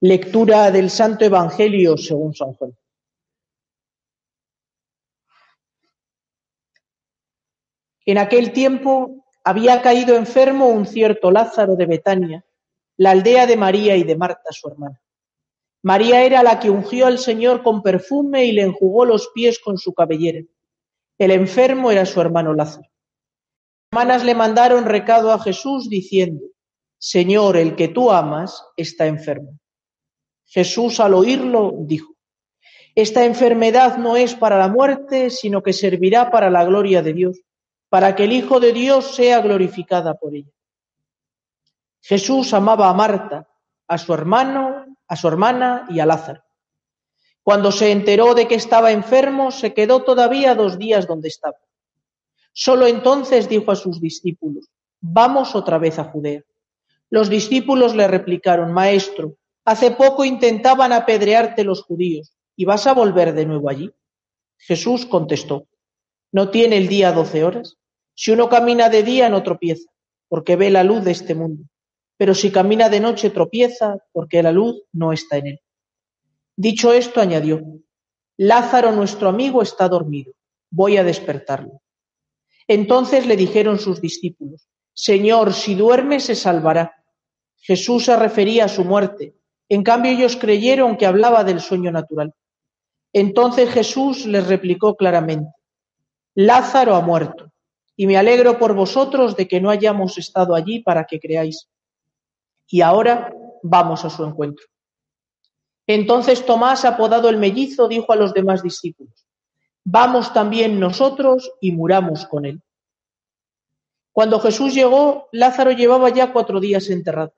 Lectura del Santo Evangelio según San Juan. En aquel tiempo había caído enfermo un cierto Lázaro de Betania, la aldea de María y de Marta, su hermana. María era la que ungió al Señor con perfume y le enjugó los pies con su cabellera. El enfermo era su hermano Lázaro. Las hermanas le mandaron recado a Jesús diciendo, Señor, el que tú amas está enfermo. Jesús al oírlo dijo, Esta enfermedad no es para la muerte, sino que servirá para la gloria de Dios, para que el Hijo de Dios sea glorificada por ella. Jesús amaba a Marta, a su hermano, a su hermana y a Lázaro. Cuando se enteró de que estaba enfermo, se quedó todavía dos días donde estaba. Solo entonces dijo a sus discípulos, vamos otra vez a Judea. Los discípulos le replicaron, Maestro, hace poco intentaban apedrearte los judíos, ¿y vas a volver de nuevo allí? Jesús contestó, ¿no tiene el día doce horas? Si uno camina de día no tropieza, porque ve la luz de este mundo, pero si camina de noche tropieza, porque la luz no está en él. Dicho esto, añadió, Lázaro, nuestro amigo, está dormido, voy a despertarlo. Entonces le dijeron sus discípulos, Señor, si duerme se salvará. Jesús se refería a su muerte. En cambio ellos creyeron que hablaba del sueño natural. Entonces Jesús les replicó claramente, Lázaro ha muerto, y me alegro por vosotros de que no hayamos estado allí para que creáis. Y ahora vamos a su encuentro. Entonces Tomás, apodado el mellizo, dijo a los demás discípulos, Vamos también nosotros y muramos con él. Cuando Jesús llegó, Lázaro llevaba ya cuatro días enterrado.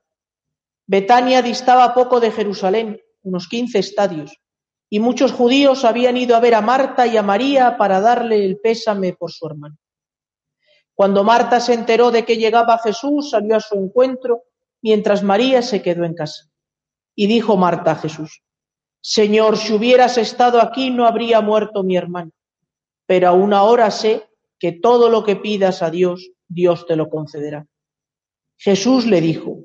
Betania distaba poco de Jerusalén, unos quince estadios, y muchos judíos habían ido a ver a Marta y a María para darle el pésame por su hermano. Cuando Marta se enteró de que llegaba Jesús, salió a su encuentro, mientras María se quedó en casa. Y dijo Marta a Jesús, Señor, si hubieras estado aquí no habría muerto mi hermano, pero aún ahora sé que todo lo que pidas a Dios, Dios te lo concederá. Jesús le dijo,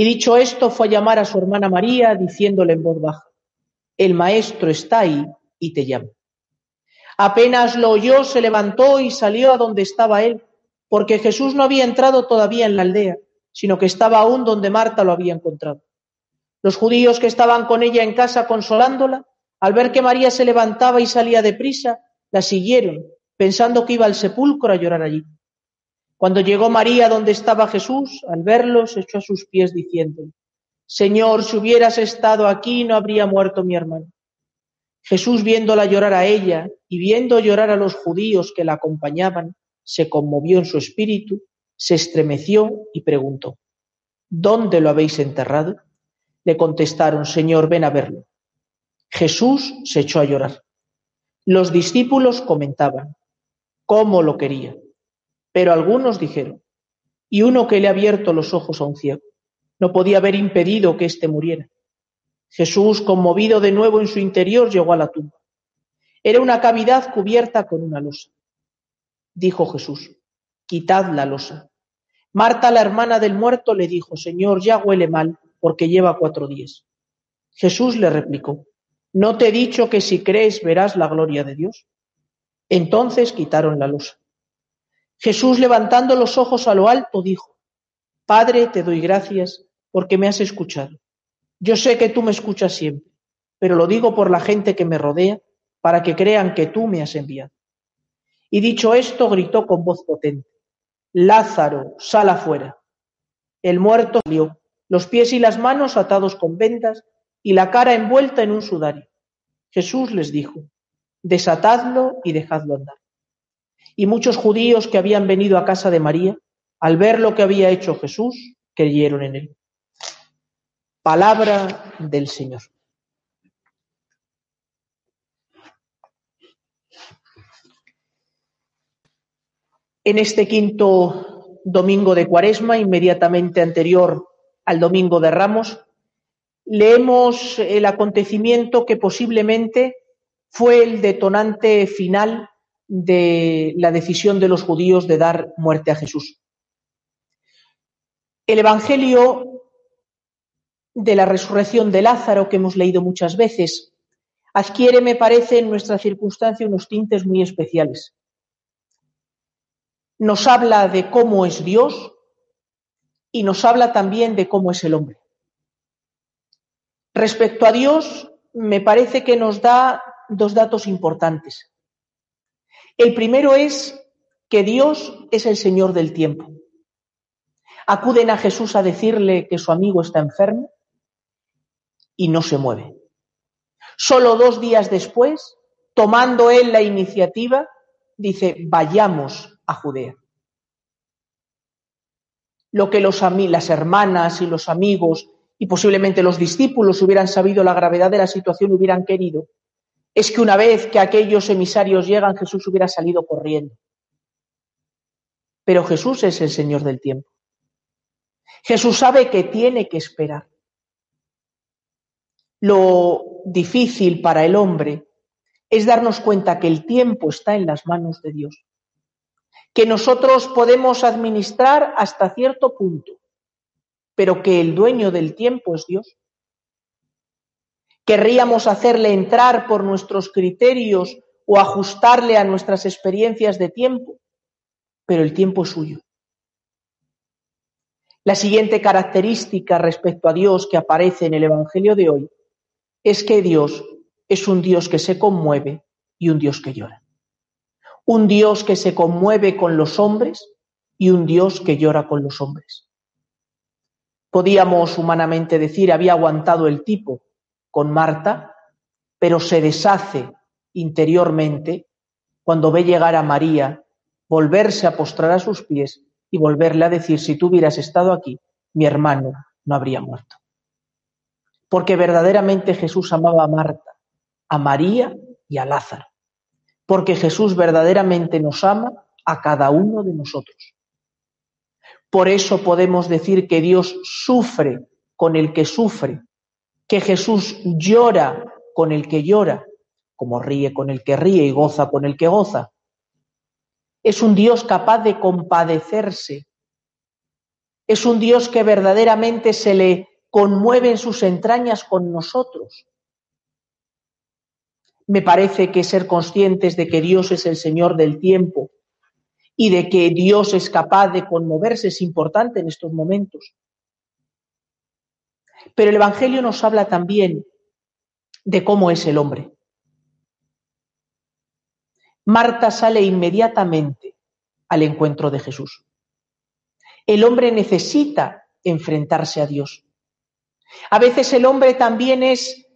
Y dicho esto, fue a llamar a su hermana María, diciéndole en voz baja, El Maestro está ahí y te llama. Apenas lo oyó, se levantó y salió a donde estaba él, porque Jesús no había entrado todavía en la aldea, sino que estaba aún donde Marta lo había encontrado. Los judíos que estaban con ella en casa consolándola, al ver que María se levantaba y salía deprisa, la siguieron, pensando que iba al sepulcro a llorar allí. Cuando llegó María donde estaba Jesús, al verlo, se echó a sus pies diciendo, Señor, si hubieras estado aquí no habría muerto mi hermano. Jesús viéndola llorar a ella y viendo llorar a los judíos que la acompañaban, se conmovió en su espíritu, se estremeció y preguntó, ¿Dónde lo habéis enterrado? Le contestaron, Señor, ven a verlo. Jesús se echó a llorar. Los discípulos comentaban, ¿cómo lo quería? Pero algunos dijeron, y uno que le ha abierto los ojos a un ciego, no podía haber impedido que éste muriera. Jesús, conmovido de nuevo en su interior, llegó a la tumba. Era una cavidad cubierta con una losa. Dijo Jesús, quitad la losa. Marta, la hermana del muerto, le dijo, Señor, ya huele mal, porque lleva cuatro días. Jesús le replicó, ¿no te he dicho que si crees verás la gloria de Dios? Entonces quitaron la losa. Jesús, levantando los ojos a lo alto, dijo, Padre, te doy gracias porque me has escuchado. Yo sé que tú me escuchas siempre, pero lo digo por la gente que me rodea, para que crean que tú me has enviado. Y dicho esto, gritó con voz potente, Lázaro, sal afuera. El muerto salió, los pies y las manos atados con vendas y la cara envuelta en un sudario. Jesús les dijo, desatadlo y dejadlo andar. Y muchos judíos que habían venido a casa de María, al ver lo que había hecho Jesús, creyeron en él. Palabra del Señor. En este quinto domingo de Cuaresma, inmediatamente anterior al domingo de Ramos, leemos el acontecimiento que posiblemente fue el detonante final de la decisión de los judíos de dar muerte a Jesús. El Evangelio de la resurrección de Lázaro, que hemos leído muchas veces, adquiere, me parece, en nuestra circunstancia unos tintes muy especiales nos habla de cómo es Dios y nos habla también de cómo es el hombre. Respecto a Dios, me parece que nos da dos datos importantes. El primero es que Dios es el Señor del tiempo. Acuden a Jesús a decirle que su amigo está enfermo y no se mueve. Solo dos días después, tomando él la iniciativa, dice, vayamos a Judea. Lo que las hermanas y los amigos y posiblemente los discípulos hubieran sabido la gravedad de la situación, hubieran querido, es que una vez que aquellos emisarios llegan, Jesús hubiera salido corriendo. Pero Jesús es el Señor del tiempo. Jesús sabe que tiene que esperar. Lo difícil para el hombre es darnos cuenta que el tiempo está en las manos de Dios que nosotros podemos administrar hasta cierto punto, pero que el dueño del tiempo es Dios. Querríamos hacerle entrar por nuestros criterios o ajustarle a nuestras experiencias de tiempo, pero el tiempo es suyo. La siguiente característica respecto a Dios que aparece en el Evangelio de hoy es que Dios es un Dios que se conmueve y un Dios que llora un Dios que se conmueve con los hombres y un Dios que llora con los hombres. Podíamos humanamente decir, había aguantado el tipo con Marta, pero se deshace interiormente cuando ve llegar a María, volverse a postrar a sus pies y volverle a decir, si tú hubieras estado aquí, mi hermano no habría muerto. Porque verdaderamente Jesús amaba a Marta, a María y a Lázaro porque Jesús verdaderamente nos ama a cada uno de nosotros. Por eso podemos decir que Dios sufre con el que sufre, que Jesús llora con el que llora, como ríe con el que ríe y goza con el que goza. Es un Dios capaz de compadecerse. Es un Dios que verdaderamente se le conmueve en sus entrañas con nosotros me parece que ser conscientes de que Dios es el Señor del tiempo y de que Dios es capaz de conmoverse es importante en estos momentos. Pero el Evangelio nos habla también de cómo es el hombre. Marta sale inmediatamente al encuentro de Jesús. El hombre necesita enfrentarse a Dios. A veces el hombre también es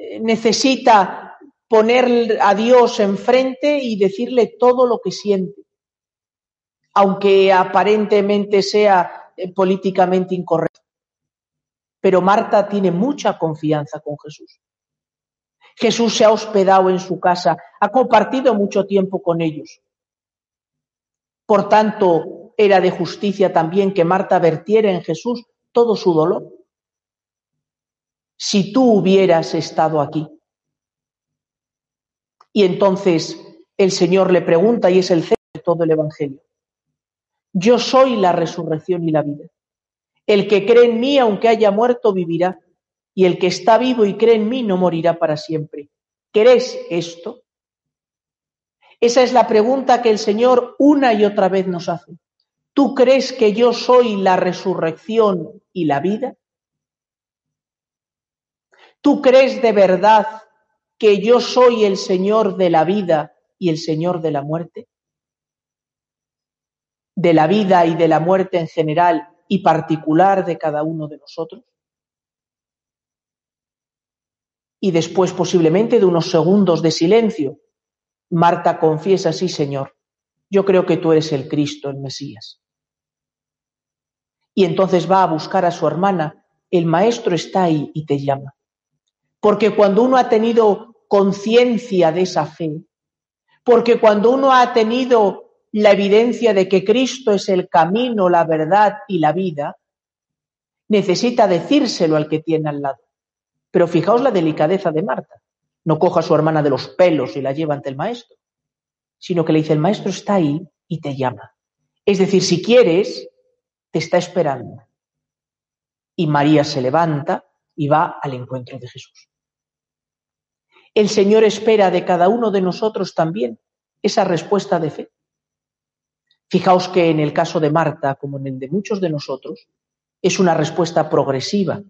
eh, necesita poner a Dios enfrente y decirle todo lo que siente, aunque aparentemente sea eh, políticamente incorrecto. Pero Marta tiene mucha confianza con Jesús. Jesús se ha hospedado en su casa, ha compartido mucho tiempo con ellos. Por tanto, era de justicia también que Marta vertiera en Jesús todo su dolor. Si tú hubieras estado aquí, y entonces el Señor le pregunta, y es el centro de todo el Evangelio, yo soy la resurrección y la vida. El que cree en mí, aunque haya muerto, vivirá, y el que está vivo y cree en mí no morirá para siempre. ¿Crees esto? Esa es la pregunta que el Señor una y otra vez nos hace. ¿Tú crees que yo soy la resurrección y la vida? ¿Tú crees de verdad que yo soy el Señor de la vida y el Señor de la muerte? De la vida y de la muerte en general y particular de cada uno de nosotros. Y después posiblemente de unos segundos de silencio, Marta confiesa, sí, Señor, yo creo que tú eres el Cristo, el Mesías. Y entonces va a buscar a su hermana, el Maestro está ahí y te llama. Porque cuando uno ha tenido conciencia de esa fe, porque cuando uno ha tenido la evidencia de que Cristo es el camino, la verdad y la vida, necesita decírselo al que tiene al lado. Pero fijaos la delicadeza de Marta. No coja a su hermana de los pelos y la lleva ante el maestro, sino que le dice, el maestro está ahí y te llama. Es decir, si quieres, te está esperando. Y María se levanta y va al encuentro de Jesús. El Señor espera de cada uno de nosotros también esa respuesta de fe. Fijaos que en el caso de Marta, como en el de muchos de nosotros, es una respuesta progresiva.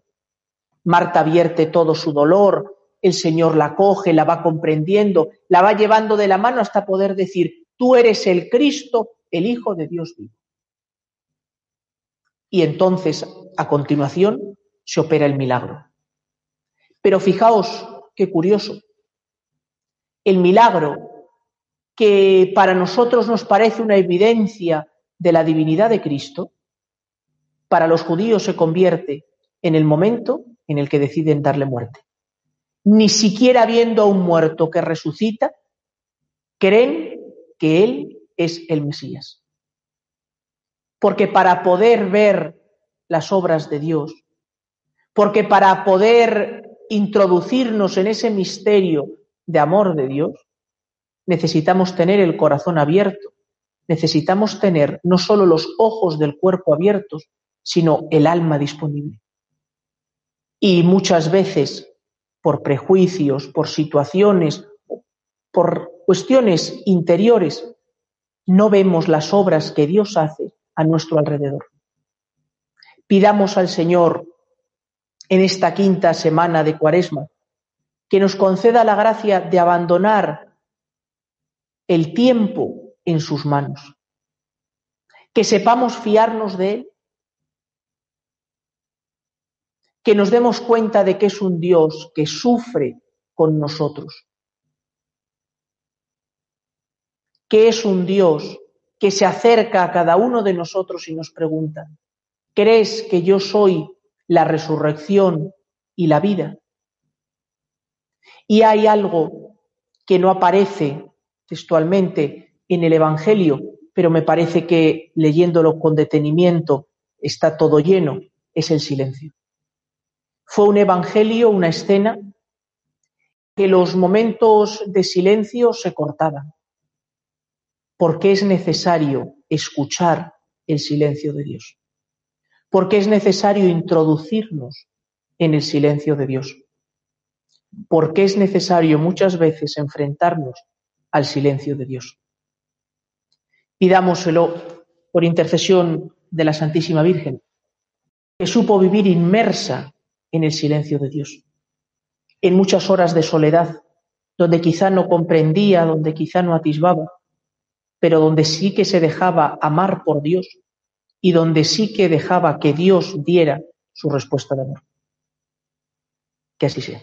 Marta vierte todo su dolor, el Señor la coge, la va comprendiendo, la va llevando de la mano hasta poder decir, tú eres el Cristo, el Hijo de Dios vivo. Y entonces, a continuación, se opera el milagro. Pero fijaos qué curioso. El milagro que para nosotros nos parece una evidencia de la divinidad de Cristo, para los judíos se convierte en el momento en el que deciden darle muerte. Ni siquiera viendo a un muerto que resucita, creen que Él es el Mesías. Porque para poder ver las obras de Dios, porque para poder introducirnos en ese misterio de amor de Dios, necesitamos tener el corazón abierto, necesitamos tener no solo los ojos del cuerpo abiertos, sino el alma disponible. Y muchas veces, por prejuicios, por situaciones, por cuestiones interiores, no vemos las obras que Dios hace a nuestro alrededor. Pidamos al Señor en esta quinta semana de Cuaresma que nos conceda la gracia de abandonar el tiempo en sus manos. Que sepamos fiarnos de Él. Que nos demos cuenta de que es un Dios que sufre con nosotros. Que es un Dios que se acerca a cada uno de nosotros y nos pregunta, ¿crees que yo soy la resurrección y la vida? Y hay algo que no aparece textualmente en el Evangelio, pero me parece que leyéndolo con detenimiento está todo lleno, es el silencio. Fue un Evangelio, una escena, que los momentos de silencio se cortaban, porque es necesario escuchar el silencio de Dios, porque es necesario introducirnos en el silencio de Dios, porque es necesario muchas veces enfrentarnos al silencio de Dios. Pidámoselo por intercesión de la Santísima Virgen, que supo vivir inmersa en el silencio de Dios, en muchas horas de soledad, donde quizá no comprendía, donde quizá no atisbaba, pero donde sí que se dejaba amar por Dios y donde sí que dejaba que Dios diera su respuesta de amor. Que así sea.